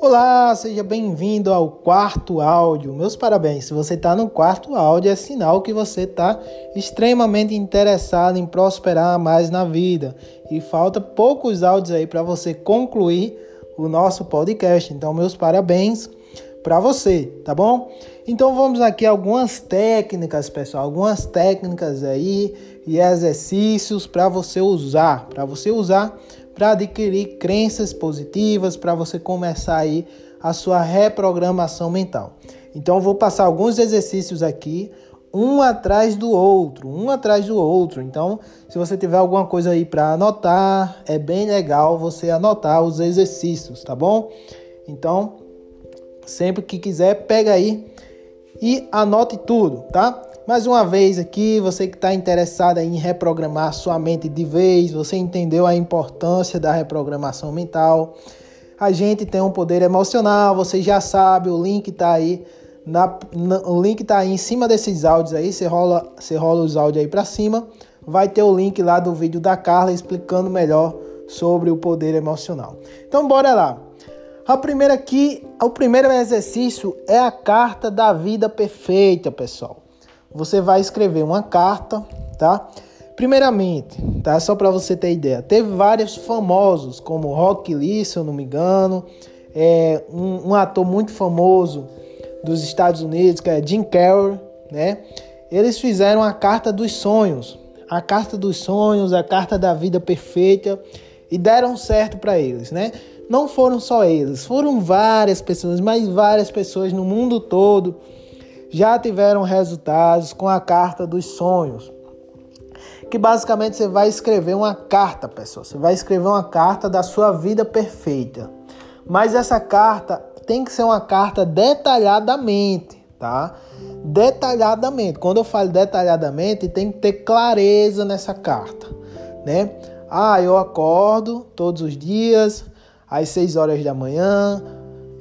Olá, seja bem-vindo ao quarto áudio. Meus parabéns. Se você está no quarto áudio, é sinal que você está extremamente interessado em prosperar mais na vida. E falta poucos áudios aí para você concluir o nosso podcast. Então, meus parabéns para você, tá bom? Então vamos aqui algumas técnicas, pessoal, algumas técnicas aí e exercícios para você usar, para você usar para adquirir crenças positivas, para você começar aí a sua reprogramação mental. Então vou passar alguns exercícios aqui, um atrás do outro, um atrás do outro. Então, se você tiver alguma coisa aí para anotar, é bem legal você anotar os exercícios, tá bom? Então, sempre que quiser, pega aí e anote tudo, tá? Mais uma vez aqui, você que está interessado em reprogramar sua mente de vez, você entendeu a importância da reprogramação mental. A gente tem um poder emocional, você já sabe, o link está aí. Na, na, o link tá aí em cima desses áudios aí, você rola, você rola os áudios aí para cima, vai ter o link lá do vídeo da Carla explicando melhor sobre o poder emocional. Então bora lá. A primeira aqui, o primeiro exercício é a carta da vida perfeita, pessoal você vai escrever uma carta, tá? Primeiramente, tá? Só para você ter ideia, teve vários famosos, como Rock Lee, se eu não me engano, é um, um, ator muito famoso dos Estados Unidos, que é Jim Carrey, né? Eles fizeram a carta dos sonhos, a carta dos sonhos, a carta da vida perfeita e deram certo para eles, né? Não foram só eles, foram várias pessoas, mas várias pessoas no mundo todo já tiveram resultados com a carta dos sonhos. Que basicamente você vai escrever uma carta, pessoal. Você vai escrever uma carta da sua vida perfeita. Mas essa carta tem que ser uma carta detalhadamente, tá? Detalhadamente. Quando eu falo detalhadamente, tem que ter clareza nessa carta, né? Ah, eu acordo todos os dias às 6 horas da manhã,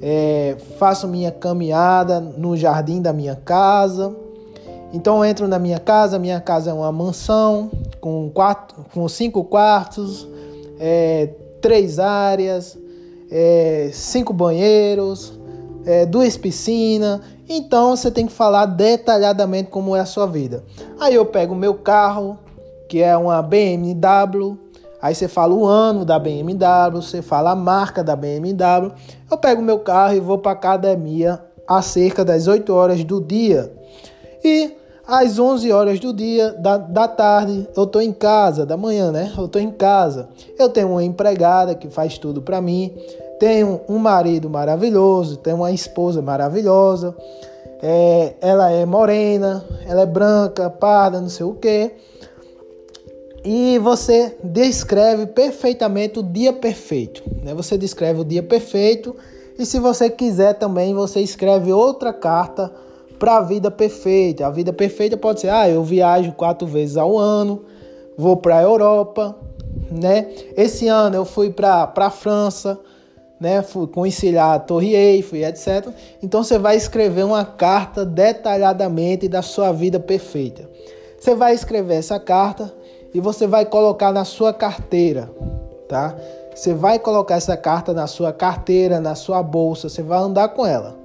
é, faço minha caminhada no jardim da minha casa. Então entro na minha casa, minha casa é uma mansão com, quatro, com cinco quartos, é, três áreas, é, cinco banheiros, é, duas piscinas. Então você tem que falar detalhadamente como é a sua vida. Aí eu pego o meu carro, que é uma BMW, Aí você fala o ano da BMW, você fala a marca da BMW. Eu pego meu carro e vou para academia a cerca das 8 horas do dia. E às 11 horas do dia, da, da tarde, eu tô em casa, da manhã, né? Eu tô em casa. Eu tenho uma empregada que faz tudo para mim. Tenho um marido maravilhoso, tenho uma esposa maravilhosa. É, ela é morena, ela é branca, parda, não sei o quê e você descreve perfeitamente o dia perfeito. Né? Você descreve o dia perfeito e se você quiser também você escreve outra carta para a vida perfeita. A vida perfeita pode ser: ah, eu viajo quatro vezes ao ano, vou para a Europa, né? Esse ano eu fui para a França, né? Fui conheci a Torre Eiffel, etc. Então você vai escrever uma carta detalhadamente da sua vida perfeita. Você vai escrever essa carta e você vai colocar na sua carteira, tá? Você vai colocar essa carta na sua carteira, na sua bolsa, você vai andar com ela.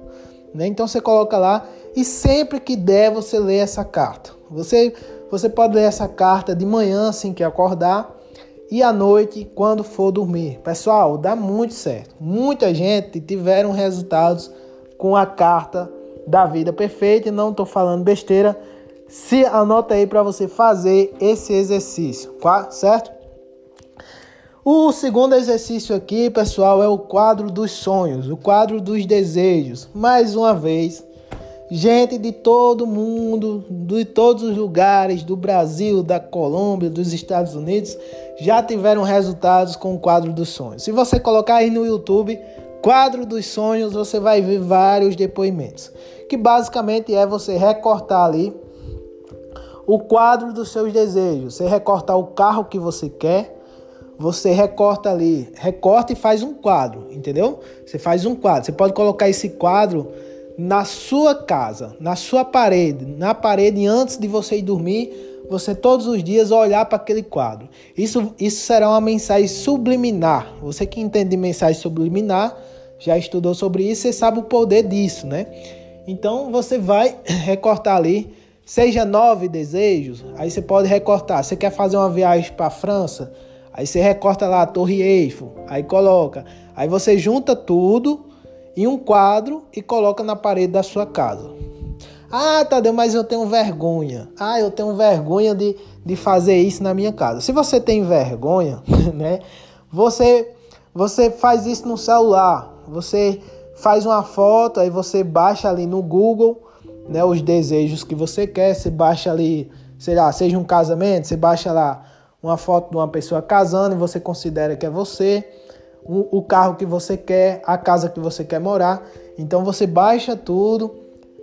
Né? Então você coloca lá e sempre que der você lê essa carta. Você, você pode ler essa carta de manhã assim que acordar e à noite quando for dormir. Pessoal, dá muito certo. Muita gente tiveram resultados com a carta da vida perfeita e não estou falando besteira se anota aí para você fazer esse exercício, certo? O segundo exercício aqui, pessoal, é o quadro dos sonhos, o quadro dos desejos. Mais uma vez, gente de todo mundo, de todos os lugares, do Brasil, da Colômbia, dos Estados Unidos, já tiveram resultados com o quadro dos sonhos. Se você colocar aí no YouTube, quadro dos sonhos, você vai ver vários depoimentos, que basicamente é você recortar ali o quadro dos seus desejos. Você recortar o carro que você quer, você recorta ali, recorta e faz um quadro, entendeu? Você faz um quadro. Você pode colocar esse quadro na sua casa, na sua parede, na parede antes de você ir dormir, você todos os dias olhar para aquele quadro. Isso, isso será uma mensagem subliminar. Você que entende de mensagem subliminar, já estudou sobre isso, você sabe o poder disso, né? Então você vai recortar ali, seja nove desejos, aí você pode recortar. Você quer fazer uma viagem para a França, aí você recorta lá a Torre Eiffel, aí coloca. Aí você junta tudo em um quadro e coloca na parede da sua casa. Ah, Tadeu, mas eu tenho vergonha. Ah, eu tenho vergonha de, de fazer isso na minha casa. Se você tem vergonha, né? Você, você faz isso no celular. Você faz uma foto, aí você baixa ali no Google, né, os desejos que você quer, você baixa ali, sei lá, seja um casamento, você baixa lá uma foto de uma pessoa casando e você considera que é você, o, o carro que você quer, a casa que você quer morar. Então você baixa tudo,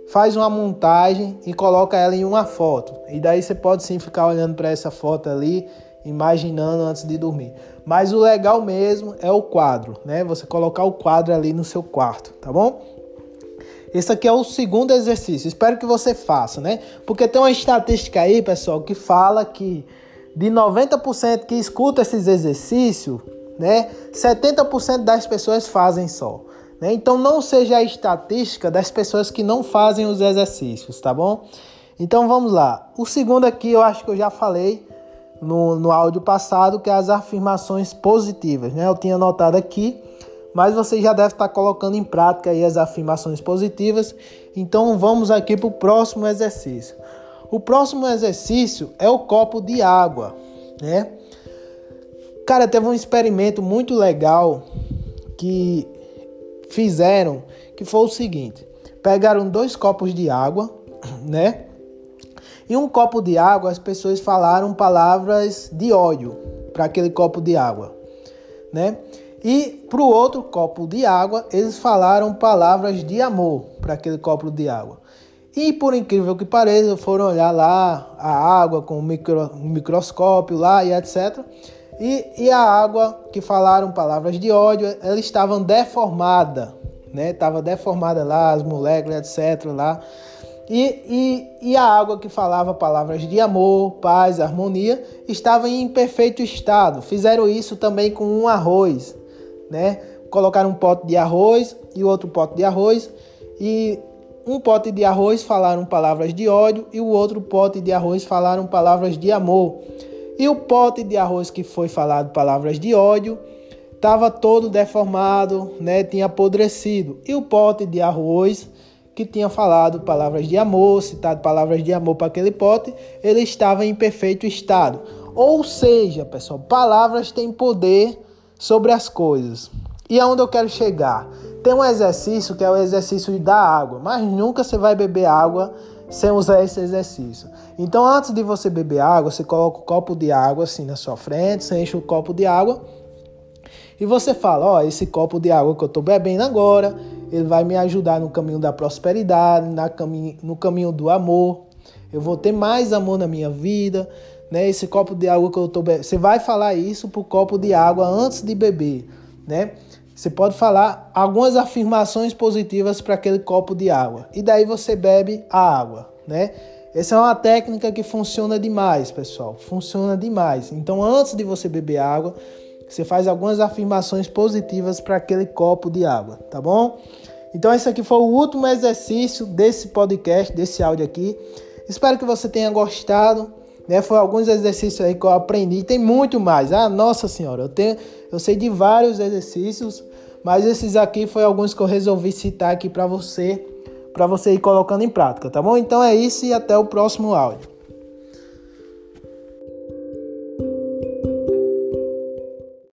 faz uma montagem e coloca ela em uma foto. E daí você pode sim ficar olhando para essa foto ali imaginando antes de dormir. Mas o legal mesmo é o quadro, né? Você colocar o quadro ali no seu quarto, tá bom? Esse aqui é o segundo exercício. Espero que você faça, né? Porque tem uma estatística aí, pessoal, que fala que de 90% que escuta esses exercícios, né? 70% das pessoas fazem só. Né? Então não seja a estatística das pessoas que não fazem os exercícios, tá bom? Então vamos lá. O segundo aqui eu acho que eu já falei no, no áudio passado, que é as afirmações positivas. Né? Eu tinha anotado aqui, mas você já deve estar colocando em prática aí as afirmações positivas. Então vamos aqui para o próximo exercício. O próximo exercício é o copo de água, né? Cara, teve um experimento muito legal que fizeram, que foi o seguinte: pegaram dois copos de água, né? Em um copo de água, as pessoas falaram palavras de ódio para aquele copo de água, né? E para o outro copo de água, eles falaram palavras de amor para aquele copo de água. E por incrível que pareça, foram olhar lá a água com o micro, um microscópio lá e etc. E, e a água que falaram palavras de ódio, elas estavam deformada, né? Tava deformada lá, as moléculas, etc. lá. E, e, e a água que falava palavras de amor, paz, harmonia, estava em perfeito estado. Fizeram isso também com um arroz, né? Colocaram um pote de arroz e outro pote de arroz e um pote de arroz falaram palavras de ódio e o outro pote de arroz falaram palavras de amor. E o pote de arroz que foi falado palavras de ódio estava todo deformado, né? Tinha apodrecido. E o pote de arroz que tinha falado palavras de amor, citado palavras de amor para aquele pote, ele estava em perfeito estado. Ou seja, pessoal, palavras têm poder sobre as coisas. E aonde eu quero chegar? Tem um exercício que é o exercício da água, mas nunca você vai beber água sem usar esse exercício. Então, antes de você beber água, você coloca o um copo de água assim na sua frente, você enche o copo de água e você fala: Ó, esse copo de água que eu estou bebendo agora, ele vai me ajudar no caminho da prosperidade, na caminho, no caminho do amor. Eu vou ter mais amor na minha vida, né? Esse copo de água que eu estou bebendo. Você vai falar isso pro copo de água antes de beber, né? Você pode falar algumas afirmações positivas para aquele copo de água. E daí você bebe a água, né? Essa é uma técnica que funciona demais, pessoal. Funciona demais. Então, antes de você beber água, você faz algumas afirmações positivas para aquele copo de água, tá bom? Então esse aqui foi o último exercício desse podcast, desse áudio aqui. Espero que você tenha gostado. Né? Foi alguns exercícios aí que eu aprendi. Tem muito mais. Ah, nossa senhora, eu tenho, eu sei de vários exercícios, mas esses aqui foi alguns que eu resolvi citar aqui para você, para você ir colocando em prática, tá bom? Então é isso e até o próximo áudio.